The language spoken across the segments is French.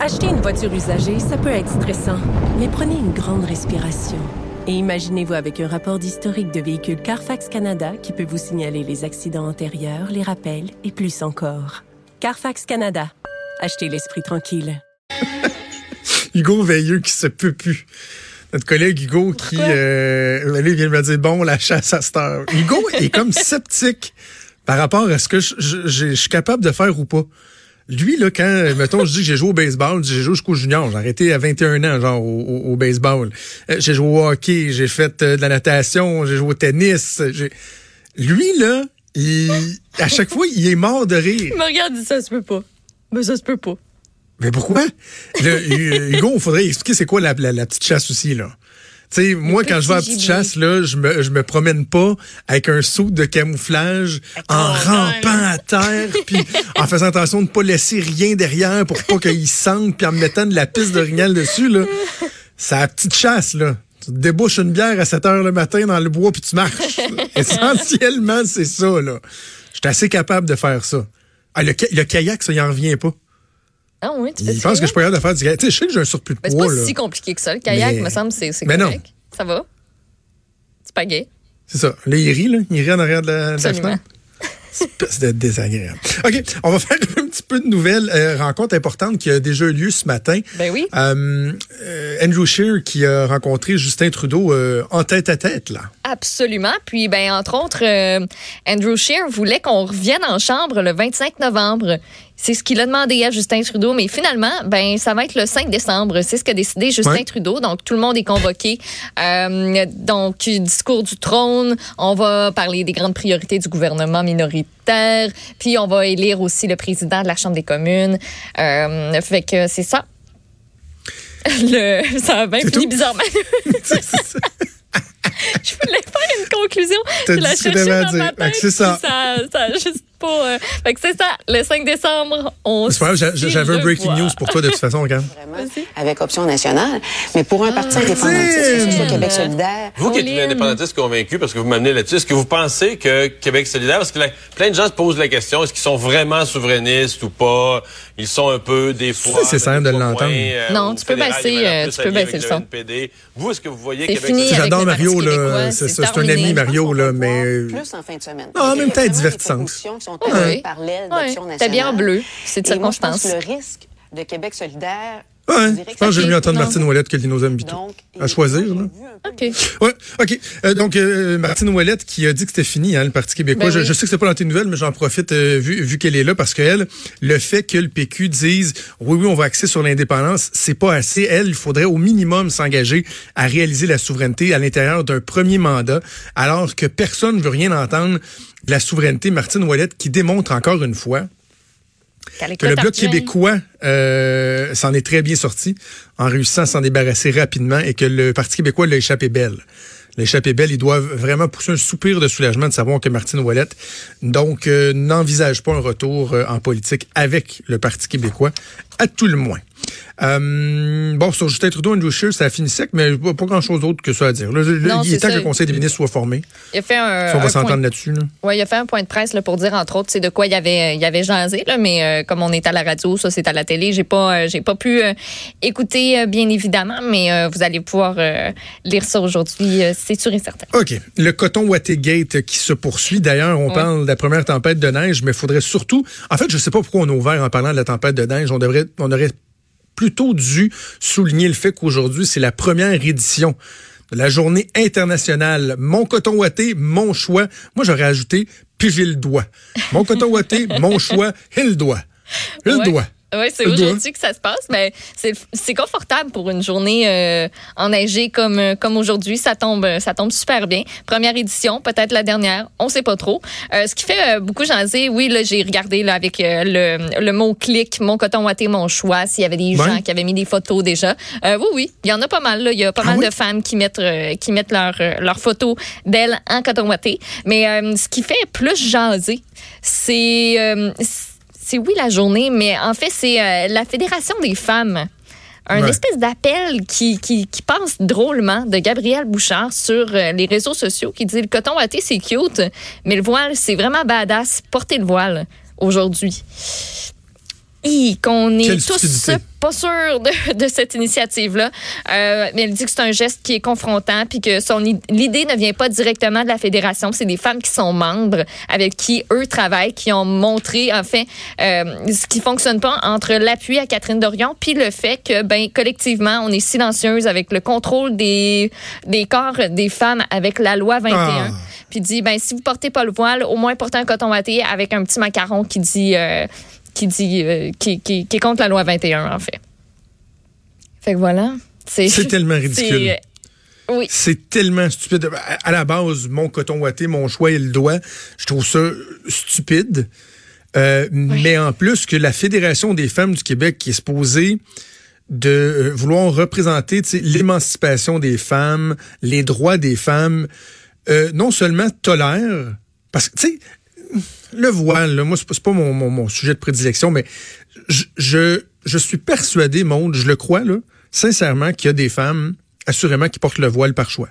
Acheter une voiture usagée, ça peut être stressant, mais prenez une grande respiration. Et imaginez-vous avec un rapport d'historique de véhicule Carfax Canada qui peut vous signaler les accidents antérieurs, les rappels et plus encore. Carfax Canada. Achetez l'esprit tranquille. Hugo Veilleux qui se peut plus. Notre collègue Hugo qui euh, vient de me dire bon la chasse à cette heure. Hugo est comme sceptique par rapport à ce que je, je- je suis capable de faire ou pas. Lui, là, quand, mettons, je dis que j'ai joué au baseball, j'ai joué jusqu'au junior, j'ai arrêté à 21 ans, genre, au, au- au baseball. Euh, j'ai joué au hockey, j'ai fait euh, de la natation, j'ai joué au tennis. Lui, là, il, à chaque fois, il est mort de rire. Il me regarde ça se peut pas. Mais ça se peut pas. Mais pourquoi? Le, Hugo, il faudrait expliquer c'est quoi la, la, la petite chasse aussi, là. Tu sais, moi, quand je vais à petite chasse, là, je me, je me promène pas avec un saut de camouflage en rampant à terre, puis en faisant attention de pas laisser rien derrière pour pas qu'il sente, puis en me mettant de la piste d'orignal dessus, là. C'est la petite chasse, là. Tu te débouches une bière à 7 heures le matin dans le bois, puis tu marches. Essentiellement, c'est ça, là. Je suis assez capable de faire ça. Ah, le, le kayak, ça, il en revient pas. Ah oui, tu fais ça, pense que je capable de faire du kayak. Tu sais, je sais que j'ai un surplus de Mais c'est poids, pas là. si compliqué que ça. Le kayak, Mais- me semble, c'est c'est Mais non. correct. Ça va? C'est pas gay? C'est ça. Là, il rit, là. Il rit en arrière de la, de la fenêtre. De désagréable. OK, on va faire un petit peu de nouvelles. Euh, rencontre importante qui a déjà eu lieu ce matin. Ben oui. Euh, euh, Andrew Scheer qui a rencontré Justin Trudeau euh, en tête à tête, là. Absolument. Puis, ben, entre autres, Andrew Scheer voulait qu'on revienne en chambre le 25 novembre. C'est ce qu'il a demandé à Justin Trudeau, mais finalement, ben, ça va être le 5 décembre. C'est ce qu'a décidé Justin Ouais. Trudeau. Donc, tout le monde est convoqué. Donc, discours du trône. On va parler des grandes priorités du gouvernement minoritaire. Puis, on va élire aussi le président de la Chambre des communes. Euh, fait que c'est ça. Le, ça a bien fini tout? bizarrement. Je voulais faire une conclusion. Je la cherchais dans ma tête, c'est ça. puis Ça, ça a juste pas. euh, fait que c'est ça. Le 5 décembre, on. C'est pas grave, j'avais un breaking news pour toi de toute façon, vraiment avec Option nationale. Mais pour un parti indépendantiste, que ce soit Québec solidaire, Vous qui êtes une indépendantiste convaincu, parce que vous m'amenez là-dessus, est-ce que vous pensez que Québec solidaire, parce que la- plein de gens se posent la question, est-ce qu'ils sont vraiment souverainistes ou pas? Ils sont un peu des fois. C'est mais de l'entendre. euh, Non, tu peux baisser, euh, tu peux baisser le son. NPD. Vous, est-ce que vous voyez Québec J'adore Mario, là. C'est un ami. Mario, là, mais. voir plus en fin de semaine. Ah, en même temps, divertissante. Sont Oui. apportées par l'aile Ouais, d'Option nationale. bien en bleu. C'est de Et moi, je pense circonstance. que le risque de Québec solidaire, Ouais, je pense que ça j'ai mieux entendre. Martine Ouellette que Lino Zambito. donc, À choisir, là. OK. Ouais, OK. Euh, donc, euh, Martine Ouellette qui a dit que c'était fini, hein, le Parti québécois. Ben je, oui. je sais que c'est pas dans tes nouvelles, mais j'en profite euh, vu, vu qu'elle est là parce qu'elle, le fait que le PQ dise oui, oui, on va axer sur l'indépendance, c'est pas assez. Elle, il faudrait au minimum s'engager à réaliser la souveraineté à l'intérieur d'un premier mandat, alors que personne ne veut rien entendre de la souveraineté. Martine Ouellette qui démontre encore une fois que le Bloc québécois euh, s'en est très bien sorti en réussissant à s'en débarrasser rapidement et que le Parti québécois l'a échappé belle. L'a échappé belle, ils doivent vraiment pousser un soupir de soulagement de savoir que Martine Ouellette donc euh, n'envisage pas un retour euh, en politique avec le Parti québécois, à tout le moins. Euh, bon, sur Justin Trudeau, Andrew Scheer, ça a fini sec, mais pas, pas grand-chose d'autre que ça à dire. Là, là, Non, il est temps que le Conseil des ministres soit formé. Il a fait un. Si on va s'entendre là-dessus. Là. Ouais, il a fait un point de presse là, pour dire entre autres, c'est de quoi il y avait, il avait jasé là, mais euh, comme on est à la radio, ça c'est à la télé, j'ai pas, euh, j'ai pas pu écouter bien évidemment, mais vous allez pouvoir lire ça aujourd'hui, c'est sûr et certain. OK. Le coton Watergate qui se poursuit. D'ailleurs, on parle de la première tempête de neige, mais il faudrait surtout... En fait, je sais pas pourquoi on a ouvert en parlant de la tempête de neige. On devrait, on aurait plutôt dû souligner le fait qu'aujourd'hui, c'est la première édition de la journée internationale. Mon coton watté, mon choix. Moi, j'aurais ajouté, puis j'ai le doigt. Mon coton watté, mon choix, et le doigt. Le Ouais. doigt. Oui, c'est aujourd'hui que ça se passe, mais c'est c'est confortable pour une journée euh, enneigée comme euh, comme aujourd'hui. Ça tombe ça tombe super bien. Première édition, peut-être la dernière, on sait pas trop. Euh, ce qui fait euh, beaucoup jaser, oui, là j'ai regardé là avec euh, le, le mot clic, mon coton watté, mon choix, s'il y avait des Ouais. gens qui avaient mis des photos déjà. Euh, oui, oui, il y en a pas mal. Là. Il y a pas Ah mal oui? de femmes qui mettent euh, qui mettent leurs euh, leurs photos d'elles en coton watté. Mais euh, ce qui fait plus jaser, c'est euh, c'est oui la journée, mais en fait, c'est euh, la Fédération des femmes. Un Ouais. espèce d'appel qui, qui, qui passe drôlement de Gabrielle Bouchard sur euh, les réseaux sociaux qui dit le coton watté, c'est cute, mais le voile, c'est vraiment badass. Portez le voile aujourd'hui. Qu'on Quelle est tous stupidité. pas sûrs de, de cette initiative-là. Euh, mais elle dit que c'est un geste qui est confrontant, puis que son l'idée ne vient pas directement de la fédération. C'est des femmes qui sont membres, avec qui eux travaillent, qui ont montré en fait euh, ce qui fonctionne pas entre l'appui à Catherine Dorion, puis le fait que ben collectivement on est silencieuse avec le contrôle des des corps des femmes avec la loi 21. Ah. Puis dit ben si vous portez pas le voile, au moins portez un coton watté avec un petit macaron qui dit euh, qui dit euh, qui, qui, qui est contre la loi 21 en fait. Fait que voilà. C'est tellement ridicule. c'est- Oui. C'est tellement stupide. À la base, mon coton watté, mon choix et le doigt, je trouve ça stupide. Euh, Mais en plus que la Fédération des femmes du Québec qui est supposée de euh, vouloir représenter l'émancipation des femmes, les droits des femmes, euh, non seulement tolère, parce que, tu sais, le voile, là, moi, c'est pas, mon, mon, mon sujet de prédilection, mais je, je, je suis persuadé, Monde, je le crois, là, sincèrement, qu'il y a des femmes, assurément, qui portent le voile par choix.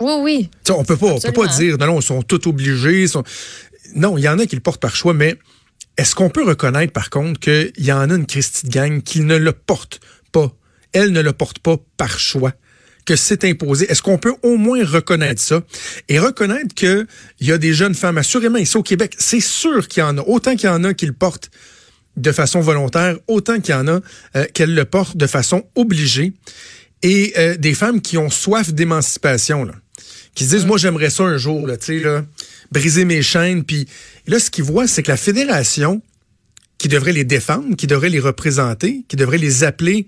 Oui, oui. On peut pas, on peut pas dire, non, non, ils sont tous obligés. sont- Non, il y en a qui le portent par choix, mais est-ce qu'on peut reconnaître, par contre, qu'il y en a une Christie de gang qui ne le porte pas? Elle ne le porte pas par choix que c'est imposé. Est-ce qu'on peut au moins reconnaître ça? Et reconnaître que il y a des jeunes femmes, assurément ici au Québec, c'est sûr qu'il y en a, autant qu'il y en a qui le portent de façon volontaire, autant qu'il y en a euh, qu'elles le portent de façon obligée, et euh, des femmes qui ont soif d'émancipation, là, qui se disent, moi j'aimerais ça un jour, là, tu sais, là, briser mes chaînes, puis là ce qu'ils voient, c'est que la fédération, qui devrait les défendre, qui devrait les représenter, qui devrait les appeler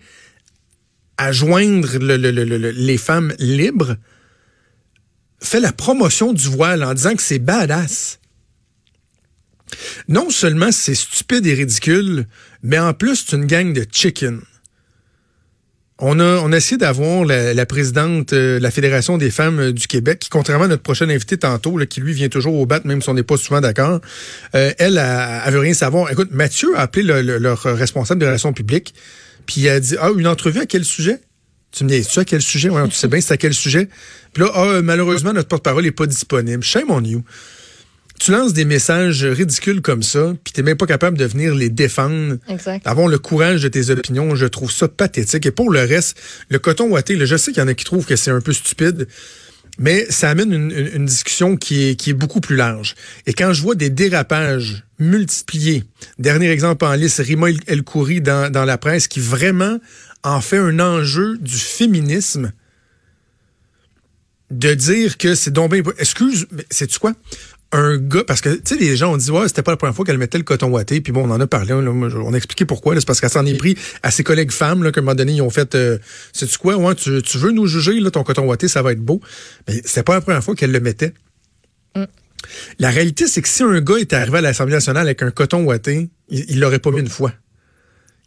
à joindre le- le- le- le- les femmes libres, fait la promotion du voile en disant que c'est badass. Non seulement c'est stupide et ridicule, mais en plus c'est une gang de chicken. On a, a essayé d'avoir la, présidente euh, de la Fédération des femmes euh, du Québec, qui, contrairement à notre prochain invité tantôt, qui lui vient toujours au bat, même si on n'est pas souvent d'accord, euh, elle, elle, elle veut rien savoir. Écoute, Mathieu a appelé le- le- leur responsable de relations publiques, puis il a dit, ah, une entrevue à quel sujet? Tu me dis, tu à quel sujet? Ouais, tu sais bien c'est à quel sujet? Puis là, ah, malheureusement, notre porte-parole n'est pas disponible. Shame on you. Tu lances des messages ridicules comme ça, puis t'es même pas capable de venir les défendre Exact. avoir le courage de tes opinions, je trouve ça pathétique. Et pour le reste, le coton ouaté, là, je sais qu'il y en a qui trouvent que c'est un peu stupide, mais ça amène une, discussion qui est, beaucoup plus large. Et quand je vois des dérapages multipliés, dernier exemple en liste, Rima El- Khoury dans, la presse, qui vraiment en fait un enjeu du féminisme, de dire que c'est donc. Excuse, mais c'est-tu quoi? Un gars, parce que, tu sais, les gens ont dit, ouais, c'était pas la première fois qu'elle mettait le coton ouaté, puis bon, on en a parlé, là, on a expliqué pourquoi, c'est parce qu'elle s'en est pris à ses collègues femmes, là, qu'à un moment donné, ils ont fait, euh, sais-tu quoi, ouais, tu, tu veux nous juger, là, ton coton ouaté, ça va être beau. Mais c'était pas la première fois qu'elle le mettait. La réalité, c'est que si un gars était arrivé à l'Assemblée nationale avec un coton ouaté, il l'aurait pas mis une fois.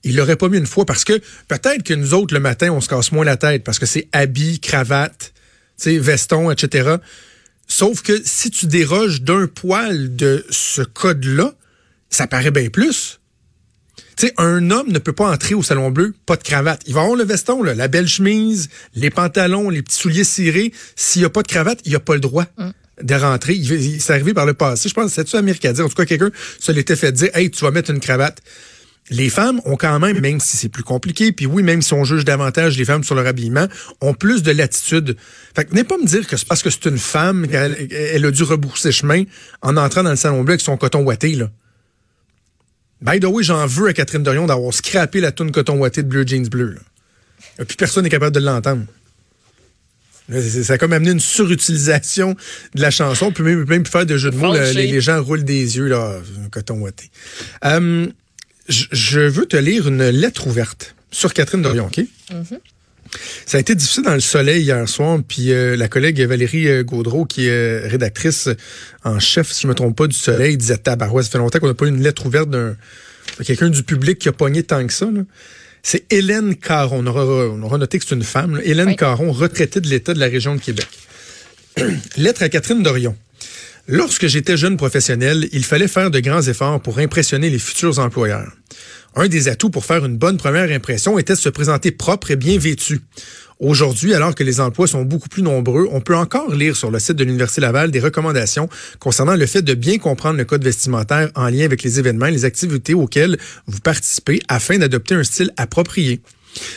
Il l'aurait pas mis une fois parce que peut-être que nous autres, le matin, on se casse moins la tête parce que c'est habit, cravate, tu sais, veston, etc. Sauf que si tu déroges d'un poil de ce code-là, ça paraît bien plus. Tu sais, un homme ne peut pas entrer au Salon Bleu, pas de cravate. Il va avoir le veston, là, la belle chemise, les pantalons, les petits souliers cirés. S'il n'y a pas de cravate, il n'y a pas le droit de rentrer. Il, il- c'est arrivé par le passé. Je pense c'est-tu dire. En tout cas, quelqu'un se l'était fait dire, hey, tu vas mettre une cravate. Les femmes ont quand même, même si c'est plus compliqué, puis oui, même si on juge davantage les femmes sur leur habillement, ont plus de latitude. Fait que venez pas me dire que c'est parce que c'est une femme qu'elle elle a dû rebourser chemin en entrant dans le salon bleu avec son coton ouaté, là. By the way, j'en veux à Catherine Dorion d'avoir scrappé la toune coton ouaté de Bleu Jeans Bleu. Là. Et puis personne n'est capable de l'entendre. Ça a comme amené une surutilisation de la chanson, puis même, même faire de jeux de mots, là, les, les gens roulent des yeux, là, un coton ouaté. Euh, je- veux te lire une lettre ouverte sur Catherine Dorion, OK? Ça a été difficile dans le soleil hier soir, puis euh, la collègue Valérie euh, Gaudreau, qui est euh, rédactrice en chef, si je me trompe pas, du soleil, disait Tabarouette, ça fait longtemps qu'on n'a pas eu une lettre ouverte d'un de quelqu'un du public qui a pogné tant que ça. là. C'est Hélène Caron. On aura, on aura noté que c'est une femme. là. Hélène Oui. Caron, retraitée de l'État de la région de Québec. Lettre à Catherine Dorion. Lorsque j'étais jeune professionnel, il fallait faire de grands efforts pour impressionner les futurs employeurs. Un des atouts pour faire une bonne première impression était de se présenter propre et bien vêtu. Aujourd'hui, alors que les emplois sont beaucoup plus nombreux, on peut encore lire sur le site de l'Université Laval des recommandations concernant le fait de bien comprendre le code vestimentaire en lien avec les événements et les activités auxquelles vous participez afin d'adopter un style approprié.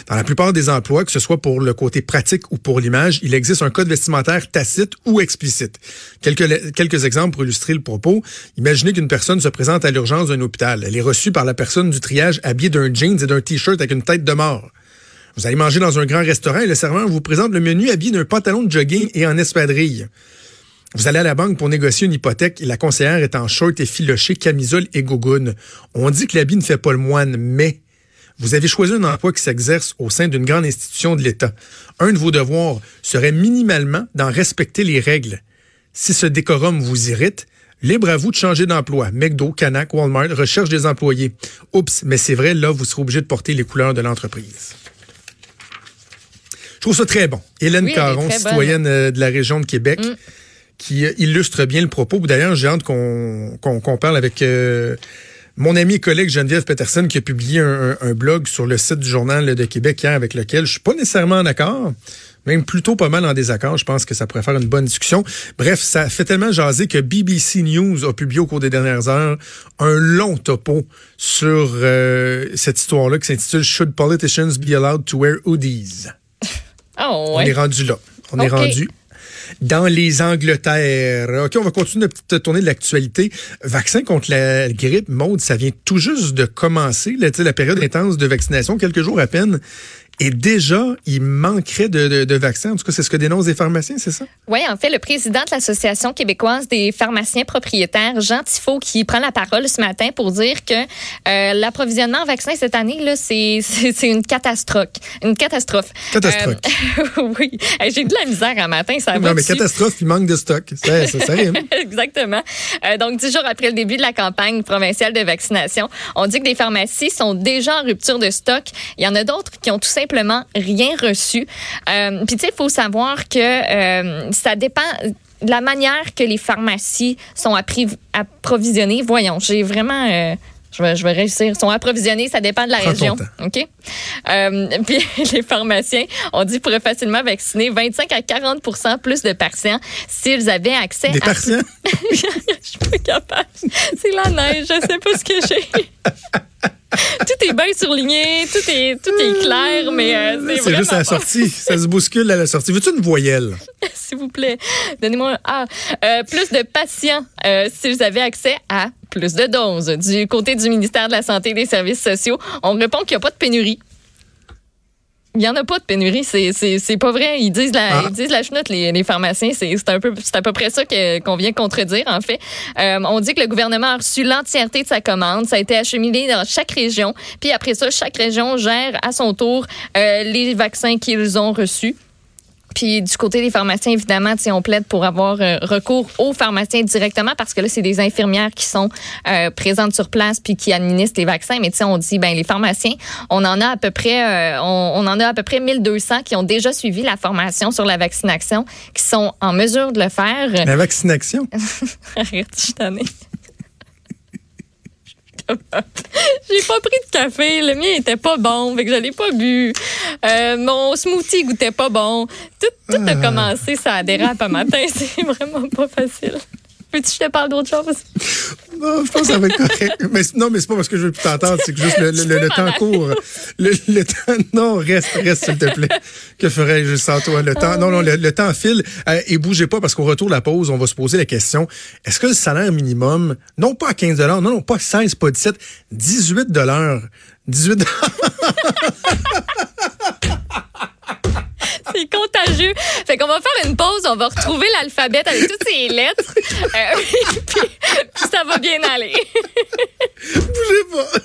Dans la plupart des emplois, que ce soit pour le côté pratique ou pour l'image, il existe un code vestimentaire tacite ou explicite. Quelques, exemples pour illustrer le propos. Imaginez qu'une personne se présente à l'urgence d'un hôpital. Elle est reçue par la personne du triage habillée d'un jeans et d'un t-shirt avec une tête de mort. Vous allez manger dans un grand restaurant et le serveur vous présente le menu habillé d'un pantalon de jogging et en espadrille. Vous allez à la banque pour négocier une hypothèque et la conseillère est en short et filoché, camisole et gogoune. On dit que l'habit ne fait pas le moine, mais vous avez choisi un emploi qui s'exerce au sein d'une grande institution de l'État. Un de vos devoirs serait minimalement d'en respecter les règles. Si ce décorum vous irrite, libre à vous de changer d'emploi. McDo, Canac, Walmart recherche des employés. Oups, mais c'est vrai, là, vous serez obligé de porter les couleurs de l'entreprise. Je trouve ça très bon. Hélène Oui, Caron, citoyenne euh, de la région de Québec, Mm. qui euh, illustre bien le propos. D'ailleurs, j'ai hâte qu'on qu'on qu'on parle avec euh, mon ami et collègue Geneviève Peterson qui a publié un, blog sur le site du Journal de Québec hier avec lequel je suis pas nécessairement en accord, même plutôt pas mal en désaccord. Je pense que ça pourrait faire une bonne discussion. Bref, ça fait tellement jaser que BBC News a publié au cours des dernières heures un long topo sur euh, cette histoire-là qui s'intitule Should politicians be allowed to wear hoodies? Oh, On est rendu là. On est rendu dans les Angleterres. OK, on va continuer notre petite tournée de l'actualité. Vaccin contre la grippe, Maude, ça vient tout juste de commencer, là, la période intense de vaccination, quelques jours à peine. Et déjà, il manquerait de, de, de vaccins. En tout cas, c'est ce que dénoncent les pharmaciens, c'est ça? Oui, en fait, le président de l'Association québécoise des pharmaciens propriétaires, Jean Tifo, qui prend la parole ce matin pour dire que euh, l'approvisionnement en vaccins cette année, là, c'est, une catastrophe. Une catastrophe. Catastrophe. Euh, oui. J'ai de la misère un matin, ça va non, mais dessus. catastrophe, il manque de stock. Ça, ça, ça rime. Exactement. Euh, donc, dix jours après le début de la campagne provinciale de vaccination, on dit que des pharmacies sont déjà en rupture de stock. Il y en a d'autres qui ont tout simplement rien reçu. Euh, Puis, tu sais, il faut savoir que euh, ça dépend de la manière que les pharmacies sont approvisionnées. Voyons, j'ai vraiment... euh, je vais, je vais réussir. sont approvisionnés, ça dépend de la Prends région. OK? Euh, puis les pharmaciens, on dit, pourraient facilement vacciner 25 à 40% plus de patients s'ils avaient accès Des à partiens? je suis pas capable. C'est la neige, je sais pas ce que j'ai. bien surligné, tout est, tout est clair, mais euh, c'est C'est juste à la sortie. Ça se bouscule à la sortie. Veux-tu une voyelle? S'il vous plaît, donnez-moi un A. Euh, plus de patients euh, s'ils avaient accès à plus de doses. Du côté du ministère de la Santé et des Services sociaux, on répond qu'il n'y a pas de pénurie. Il n'y en a pas de pénurie, c'est, pas vrai. Ils disent la, Ah. ils disent la chenoute, les, les pharmaciens. C'est, un peu, à peu près ça qu'on vient contredire, en fait. Euh, on dit que le gouvernement a reçu l'entièreté de sa commande. Ça a été acheminé dans chaque région. Puis après ça, chaque région gère à son tour euh, les vaccins qu'ils ont reçus. Puis du côté des pharmaciens, évidemment, on plaide pour avoir euh, recours aux pharmaciens directement parce que là, c'est des infirmières qui sont euh, présentes sur place puis qui administrent les vaccins. Mais tu sais, on dit, ben les pharmaciens, on en a à peu près, euh, on, on en a à peu près 1200 qui ont déjà suivi la formation sur la vaccination, qui sont en mesure de le faire. La vaccination? Arrête, je. J'ai pas pris de café. Le mien était pas bon, fait que je l'ai pas bu. Euh, mon smoothie goûtait pas bon. Tout, tout a commencé, ça dérape un matin. C'est vraiment pas facile. Peux-tu que je te parle d'autre chose? Non, je pense que ça va être correct. Mais, non, mais c'est pas parce que je veux plus t'entendre, c'est que juste le, le- le- le temps court. Le, le temps, non, reste, reste, s'il te plaît. Que ferais-je sans toi? Le temps, non, non, le, le temps file. Euh, et bougez pas, parce qu'au retour de la pause, on va se poser la question, est-ce que le salaire minimum, non pas à 15 non, non, pas 16, pas 17, 18 18 C'est contagieux. Fait qu'on va faire une pause, on va retrouver l'alphabet avec toutes ces lettres. Euh, puis ça va bien aller. bougez pas.